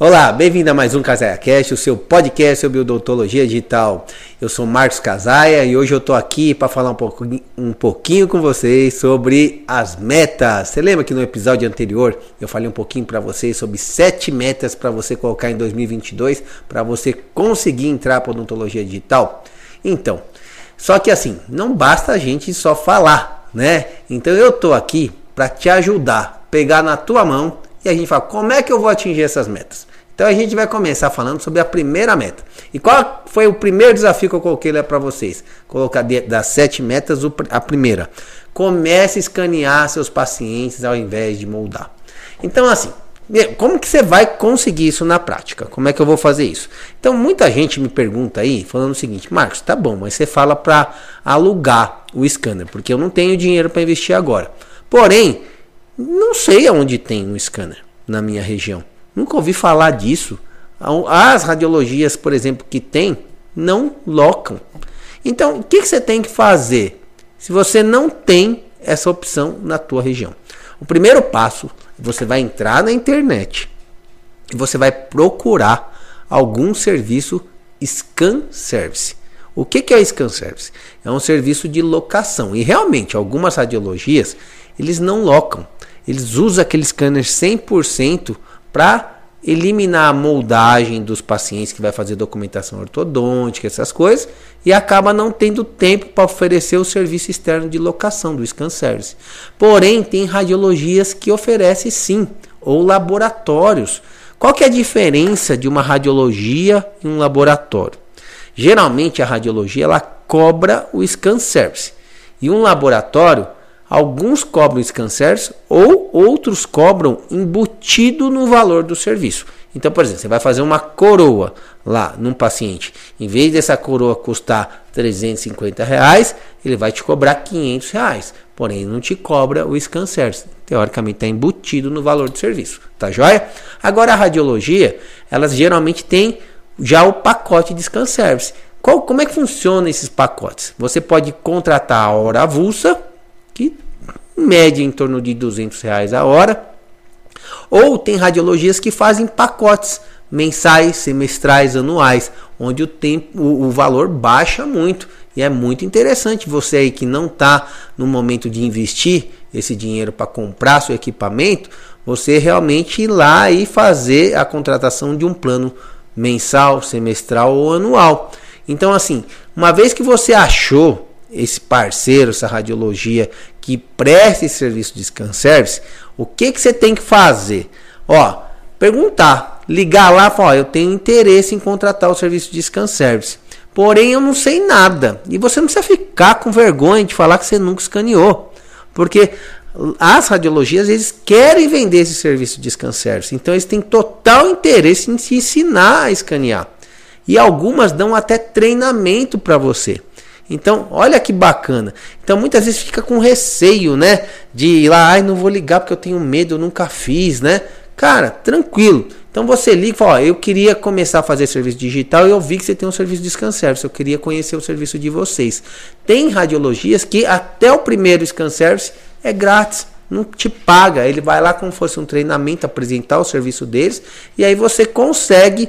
Olá, bem-vindo a mais um CasaiaCast, o seu podcast sobre odontologia digital. Eu sou Marcos Casaia e hoje eu tô aqui para falar um, pouco, um pouquinho com vocês sobre as metas. Você lembra que no episódio anterior eu falei um pouquinho para vocês sobre sete metas para você colocar em 2022 para você conseguir entrar para odontologia digital? Então, só que assim, não basta a gente só falar, né? Então eu tô aqui para te ajudar, pegar na tua mão e a gente fala como é que eu vou atingir essas metas. Então a gente vai começar falando sobre a primeira meta. E qual foi o primeiro desafio que eu coloquei lá para vocês? Colocar das sete metas a primeira. Comece a escanear seus pacientes ao invés de moldar. Então assim, como que você vai conseguir isso na prática? Como é que eu vou fazer isso? Então muita gente me pergunta aí, falando o seguinte, Marcos, tá bom, mas você fala para alugar o scanner, porque eu não tenho dinheiro para investir agora. Porém, não sei aonde tem um scanner na minha região. Nunca ouvi falar disso. As radiologias, por exemplo, que tem, não locam. Então, o que, que você tem que fazer se você não tem essa opção na tua região? O primeiro passo, você vai entrar na internet e você vai procurar algum serviço scan service. O que, que é scan service? É um serviço de locação. E realmente, algumas radiologias, eles não locam. Eles usam aquele scanner 100% para eliminar a moldagem dos pacientes que vai fazer documentação ortodôntica, essas coisas, e acaba não tendo tempo para oferecer o serviço externo de locação do scan service. Porém, tem radiologias que oferecem sim, ou laboratórios. Qual que é a diferença de uma radiologia e um laboratório? Geralmente a radiologia ela cobra o scan service e um laboratório Alguns cobram scan service ou outros cobram embutido no valor do serviço. Então, por exemplo, você vai fazer uma coroa lá num paciente. Em vez dessa coroa custar 350 reais, ele vai te cobrar 500 reais. Porém, não te cobra o scan service. Teoricamente, está embutido no valor do serviço. Tá joia? Agora, a radiologia, elas geralmente têm já o pacote de scan service. Qual, como é que funciona esses pacotes? Você pode contratar a hora avulsa que média em torno de 200 reais a hora. Ou tem radiologias que fazem pacotes mensais, semestrais, anuais, onde o tempo, o, o valor baixa muito. E é muito interessante você aí que não está no momento de investir esse dinheiro para comprar seu equipamento, você realmente ir lá e fazer a contratação de um plano mensal, semestral ou anual. Então, assim, uma vez que você achou esse parceiro, essa radiologia que presta esse serviço de scan service, o que, que você tem que fazer? Ó, perguntar, ligar lá falar, ó, eu tenho interesse em contratar o serviço de scan service. Porém, eu não sei nada. E você não precisa ficar com vergonha de falar que você nunca escaneou. Porque as radiologias eles querem vender esse serviço de scan service. Então eles têm total interesse em se ensinar a escanear. E algumas dão até treinamento para você. Então, olha que bacana. Então, muitas vezes fica com receio, né? De ir lá, ai, não vou ligar porque eu tenho medo, eu nunca fiz, né? Cara, tranquilo. Então você liga e fala, ó, eu queria começar a fazer serviço digital e eu vi que você tem um serviço de scan service, eu queria conhecer o serviço de vocês. Tem radiologias que até o primeiro scan service é grátis, não te paga, ele vai lá como fosse um treinamento apresentar o serviço deles e aí você consegue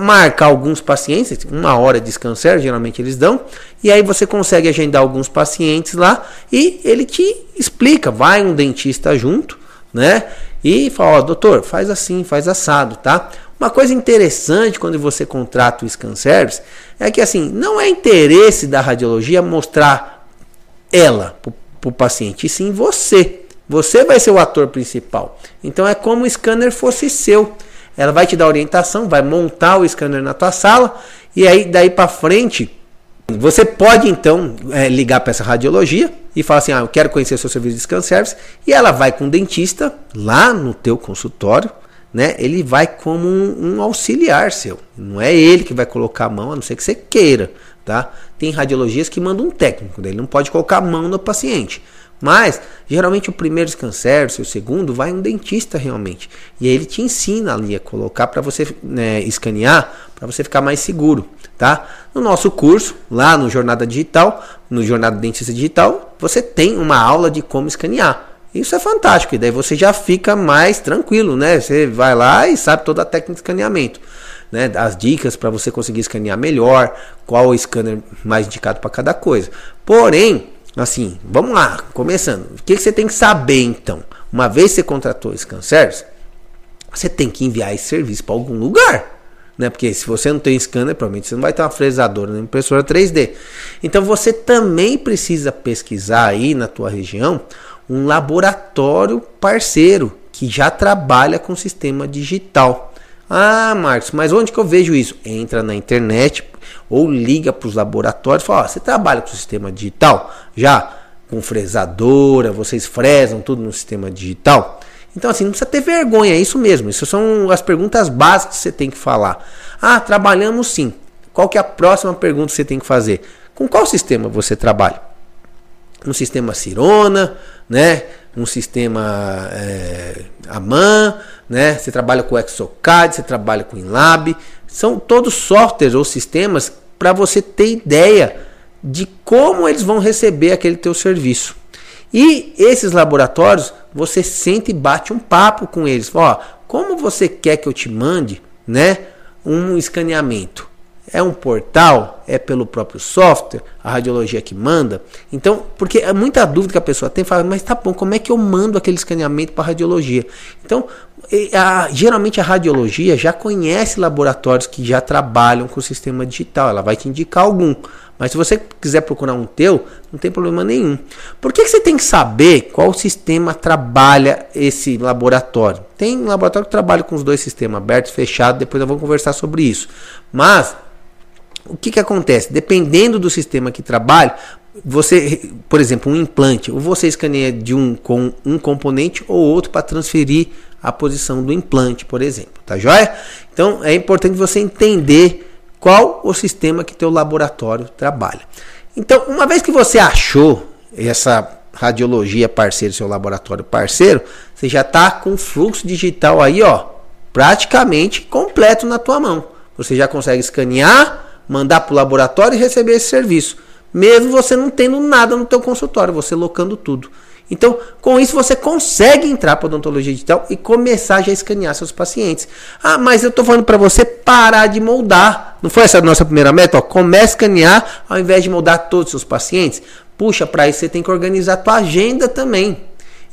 marcar alguns pacientes, uma hora de descanso, geralmente eles dão, e aí você consegue agendar alguns pacientes lá e ele te explica, vai um dentista junto, né? E fala, ó, doutor, faz assim, faz assado, tá? Uma coisa interessante quando você contrata o scan service é que assim, não é interesse da radiologia mostrar ela para o paciente, e sim você. Você vai ser o ator principal. Então é como o scanner fosse seu. Ela vai te dar orientação, vai montar o scanner na tua sala e aí daí para frente você pode então é, ligar para essa radiologia e falar assim: ah, eu quero conhecer seu serviço de scan service. E ela vai com o dentista lá no teu consultório, né? Ele vai como um, um, auxiliar seu. Não é ele que vai colocar a mão, a não ser que você queira, tá? Tem radiologias que mandam um técnico, ele não pode colocar a mão no paciente. Mas, geralmente, o primeiro scan service, o segundo, vai um dentista realmente. E aí ele te ensina ali a colocar para você né, escanear, para você ficar mais seguro. Tá? No nosso curso, lá no Jornada Digital, no Jornada Dentista Digital, você tem uma aula de como escanear. Isso é fantástico, e daí você já fica mais tranquilo, né? Você vai lá e sabe toda a técnica de escaneamento. Né, as dicas para você conseguir escanear melhor, qual o scanner mais indicado para cada coisa. Porém, assim, vamos lá, começando. O que, que você tem que saber então? Uma vez que você contratou esse Service, você tem que enviar esse serviço para algum lugar. Né? Porque se você não tem scanner, provavelmente você não vai ter uma fresadora, uma impressora 3D. Então você também precisa pesquisar aí na tua região um laboratório parceiro que já trabalha com sistema digital. Ah, Marcos, mas onde que eu vejo isso? Entra na internet ou liga para os laboratórios e fala: você trabalha com sistema digital? Já com fresadora, vocês fresam tudo no sistema digital? Então, assim, não precisa ter vergonha, é isso mesmo. Isso são as perguntas básicas que você tem que falar. Ah, trabalhamos sim. Qual que é a próxima pergunta que você tem que fazer? Com qual sistema você trabalha? Um sistema Cirona, né? Um sistema é, AMAN, né? Você trabalha com Exocad, você trabalha com Inlab. São todos softwares ou sistemas para você ter ideia de como eles vão receber aquele teu serviço. E esses laboratórios, você sente e bate um papo com eles. Ó, como você quer que eu te mande, né, um escaneamento? É um portal? É pelo próprio software? A radiologia que manda? Então, porque é muita dúvida que a pessoa tem, fala, mas tá bom, como é que eu mando aquele escaneamento para a radiologia? Então, a, geralmente a radiologia já conhece laboratórios que já trabalham com o sistema digital, ela vai te indicar algum. Mas se você quiser procurar um teu, não tem problema nenhum. Por que, que você tem que saber qual sistema trabalha esse laboratório? Tem laboratório que trabalha com os dois sistemas, aberto e fechado, depois eu vou conversar sobre isso. Mas o que, que acontece? Dependendo do sistema que trabalha, você, por exemplo, um implante, ou você escaneia de um com um componente ou outro para transferir a posição do implante, por exemplo, tá joia? Então é importante você entender qual o sistema que teu laboratório trabalha. Então, uma vez que você achou essa radiologia parceiro, seu laboratório parceiro, você já está com fluxo digital aí, ó, praticamente completo na tua mão. Você já consegue escanear, mandar para o laboratório e receber esse serviço, mesmo você não tendo nada no teu consultório, você locando tudo. Então, com isso você consegue entrar para odontologia digital e começar já a escanear seus pacientes. Ah, mas eu estou falando para você parar de moldar. Não foi essa a nossa primeira meta? Ó, comece a escanear ao invés de moldar todos os seus pacientes. Puxa, para isso você tem que organizar a tua agenda também.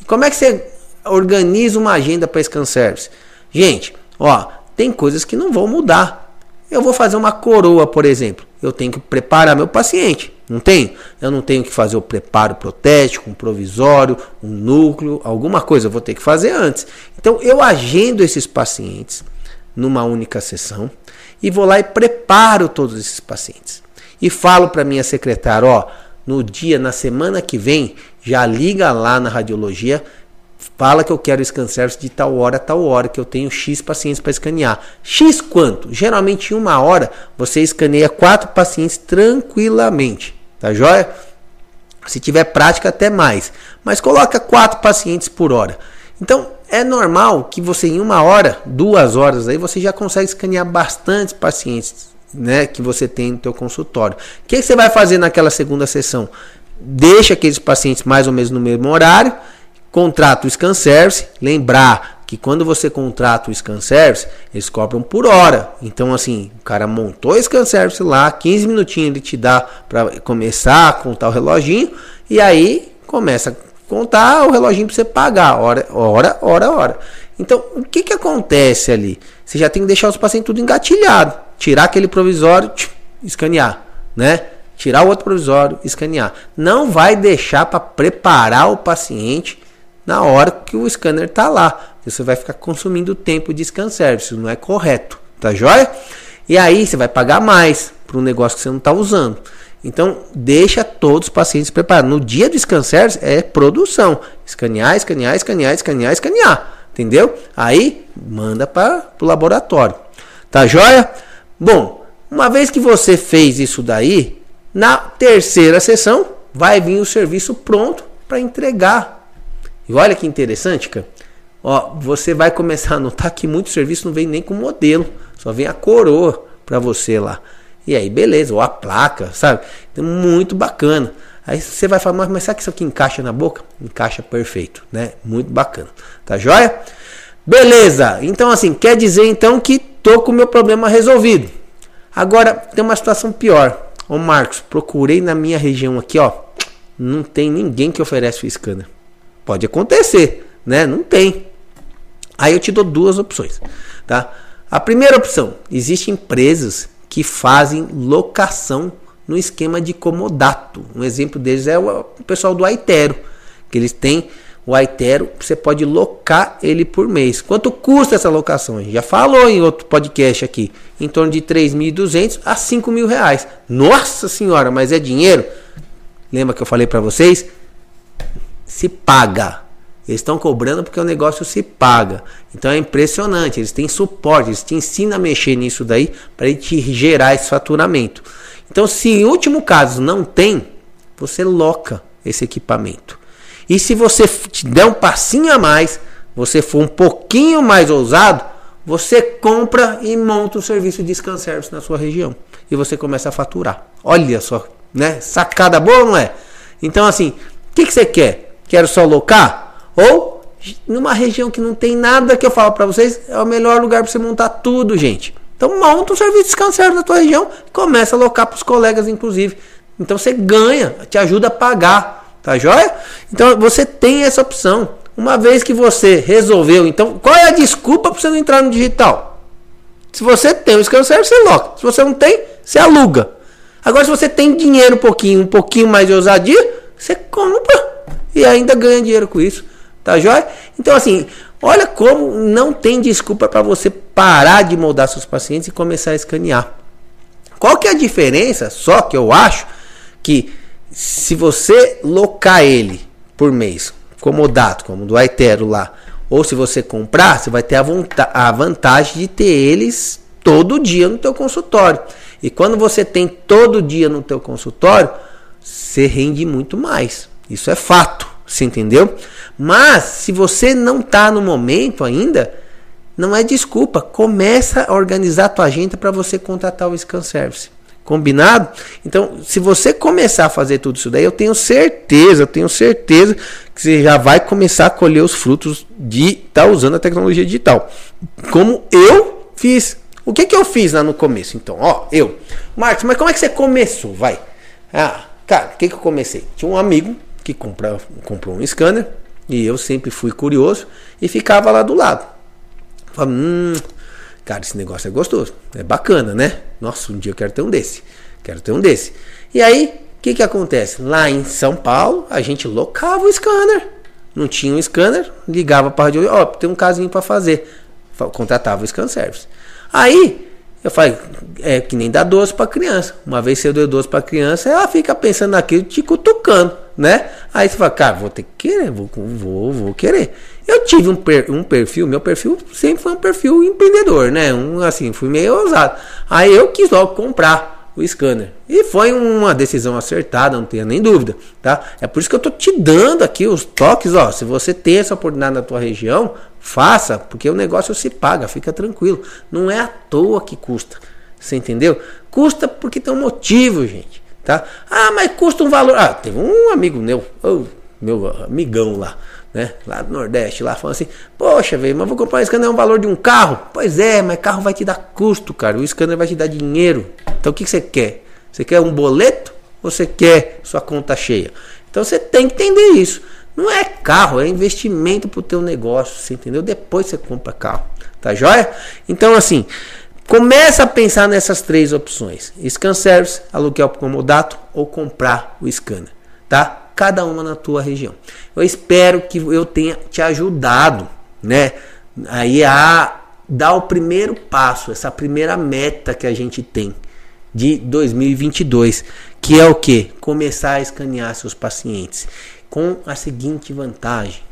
E como é que você organiza uma agenda para Scan Service? Gente, ó, tem coisas que não vão mudar. Eu vou fazer uma coroa, por exemplo. Eu tenho que preparar meu paciente. Não tem? Eu não tenho que fazer o preparo protético, um provisório, um núcleo, alguma coisa eu vou ter que fazer antes. Então eu agendo esses pacientes numa única sessão e vou lá e preparo todos esses pacientes. E falo para minha secretária, ó, no dia, na semana que vem, já liga lá na radiologia Fala que eu quero scan de tal hora a tal hora, que eu tenho X pacientes para escanear. X quanto? Geralmente em uma hora você escaneia quatro pacientes tranquilamente. Tá joia? Se tiver prática, até mais. Mas coloca quatro pacientes por hora. Então é normal que você em uma hora, duas horas aí, você já consegue escanear bastante pacientes né, que você tem no seu consultório. O que, que você vai fazer naquela segunda sessão? Deixa aqueles pacientes mais ou menos no mesmo horário Contrata o Scan Service, lembrar que quando você contrata o Scan Service, eles cobram por hora. Então, assim, o cara montou o Scan Service lá, 15 minutinhos ele te dá para começar a contar o reloginho, e aí começa a contar o reloginho para você pagar, hora, hora, hora, hora. Então, o que, que acontece ali? Você já tem que deixar os pacientes tudo engatilhado, tirar aquele provisório, escanear, né? Tirar o outro provisório, escanear. Não vai deixar para preparar o paciente na hora que o scanner está lá. Você vai ficar consumindo tempo de scan service, não é correto, tá joia? E aí você vai pagar mais para um negócio que você não está usando. Então, deixa todos os pacientes preparados. No dia do scan service é produção. Escanear, escanear, escanear, escanear, escanear. Entendeu? Aí, manda para o laboratório. Tá joia? Bom, uma vez que você fez isso daí, na terceira sessão vai vir o serviço pronto para entregar e olha que interessante, cara. Ó, você vai começar a notar que muito serviço não vem nem com modelo, só vem a coroa para você lá. E aí, beleza, ou a placa, sabe? Então, muito bacana. Aí você vai falar, mas será que isso aqui encaixa na boca? Encaixa perfeito, né? Muito bacana. Tá joia? Beleza. Então assim, quer dizer então que tô com o meu problema resolvido. Agora tem uma situação pior. Ô Marcos, procurei na minha região aqui, ó. Não tem ninguém que oferece o scanner. Pode acontecer, né? Não tem. Aí eu te dou duas opções, tá? A primeira opção, existem empresas que fazem locação no esquema de comodato. Um exemplo deles é o pessoal do Aitero, que eles têm o Aitero, você pode locar ele por mês. Quanto custa essa locação? A gente já falou em outro podcast aqui, em torno de 3.200 a 5 mil reais. Nossa senhora, mas é dinheiro? Lembra que eu falei para vocês? Se paga. Eles estão cobrando porque o negócio se paga. Então é impressionante. Eles têm suporte, eles te ensinam a mexer nisso daí para te gerar esse faturamento. Então, se em último caso não tem, você loca esse equipamento. E se você te der um passinho a mais, você for um pouquinho mais ousado, você compra e monta o serviço de scan service na sua região. E você começa a faturar. Olha só, né? Sacada boa, não é? Então, assim, o que, que você quer? Quero só locar? Ou numa região que não tem nada que eu falo para vocês, é o melhor lugar para você montar tudo, gente. Então monta um serviço de na tua região começa a alocar para os colegas, inclusive. Então você ganha, te ajuda a pagar, tá joia? Então você tem essa opção. Uma vez que você resolveu, então qual é a desculpa para você não entrar no digital? Se você tem o scan você loca. Se você não tem, você aluga. Agora, se você tem dinheiro um pouquinho, um pouquinho mais de ousadia, você compra e ainda ganha dinheiro com isso. Tá joia? Então, assim, olha como não tem desculpa para você parar de moldar seus pacientes e começar a escanear. Qual que é a diferença? Só que eu acho que se você locar ele por mês, como o Dato, como do Aitero lá, ou se você comprar, você vai ter a, a vantagem de ter eles todo dia no teu consultório. E quando você tem todo dia no teu consultório, você rende muito mais. Isso é fato, você entendeu? Mas se você não está no momento ainda, não é desculpa. Começa a organizar a tua agenda para você contratar o Scan Service. Combinado? Então, se você começar a fazer tudo isso daí, eu tenho certeza, eu tenho certeza que você já vai começar a colher os frutos de estar tá usando a tecnologia digital. Como eu fiz. O que, que eu fiz lá no começo? Então, ó, eu. Marcos, mas como é que você começou? Vai. Ah, cara, o que, que eu comecei? Tinha um amigo que comprou um scanner e eu sempre fui curioso e ficava lá do lado. Hum, cara, esse negócio é gostoso, é bacana, né? Nossa, um dia eu quero ter um desse, quero ter um desse. E aí, o que que acontece? Lá em São Paulo, a gente locava o scanner. Não tinha um scanner, ligava para a rádio, ó, tem um casinho para fazer. Contratava o scan service. Aí, eu falei, é que nem dá doce para criança. Uma vez você deu doce para criança, ela fica pensando naquilo, te cutucando, né? Aí você fala, cara, vou ter que querer, vou, vou, vou querer. Eu tive um, per, um perfil, meu perfil sempre foi um perfil empreendedor, né? Um assim, fui meio ousado. Aí eu quis logo comprar o scanner. E foi uma decisão acertada, não tenha nem dúvida, tá? É por isso que eu tô te dando aqui os toques, ó. Se você tem essa oportunidade na tua região, Faça, porque o negócio se paga, fica tranquilo. Não é à toa que custa. Você entendeu? Custa porque tem um motivo, gente. Tá? Ah, mas custa um valor. Ah, teve um amigo meu, oh, meu amigão lá, né? Lá do Nordeste, lá, falando assim: Poxa, velho, mas vou comprar um scanner é um valor de um carro. Pois é, mas carro vai te dar custo, cara. O scanner vai te dar dinheiro. Então o que, que você quer? Você quer um boleto ou você quer sua conta cheia? Então você tem que entender isso. Não é carro, é investimento para o teu negócio, você entendeu? Depois você compra carro, tá joia? Então assim, começa a pensar nessas três opções: scan service, aluguel comodato ou comprar o scanner, tá? Cada uma na tua região. Eu espero que eu tenha te ajudado, né? Aí a dar o primeiro passo, essa primeira meta que a gente tem de 2022, que é o que? Começar a escanear seus pacientes com a seguinte vantagem: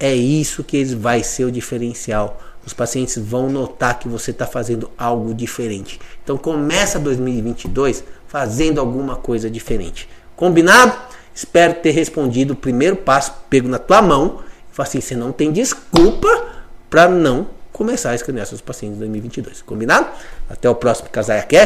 é isso que vai ser o diferencial. Os pacientes vão notar que você está fazendo algo diferente. Então começa 2022 fazendo alguma coisa diferente. Combinado? Espero ter respondido o primeiro passo pego na tua mão. Fala assim, você não tem desculpa para não começar a escanear seus pacientes em 2022. Combinado? Até o próximo Casaia Cash.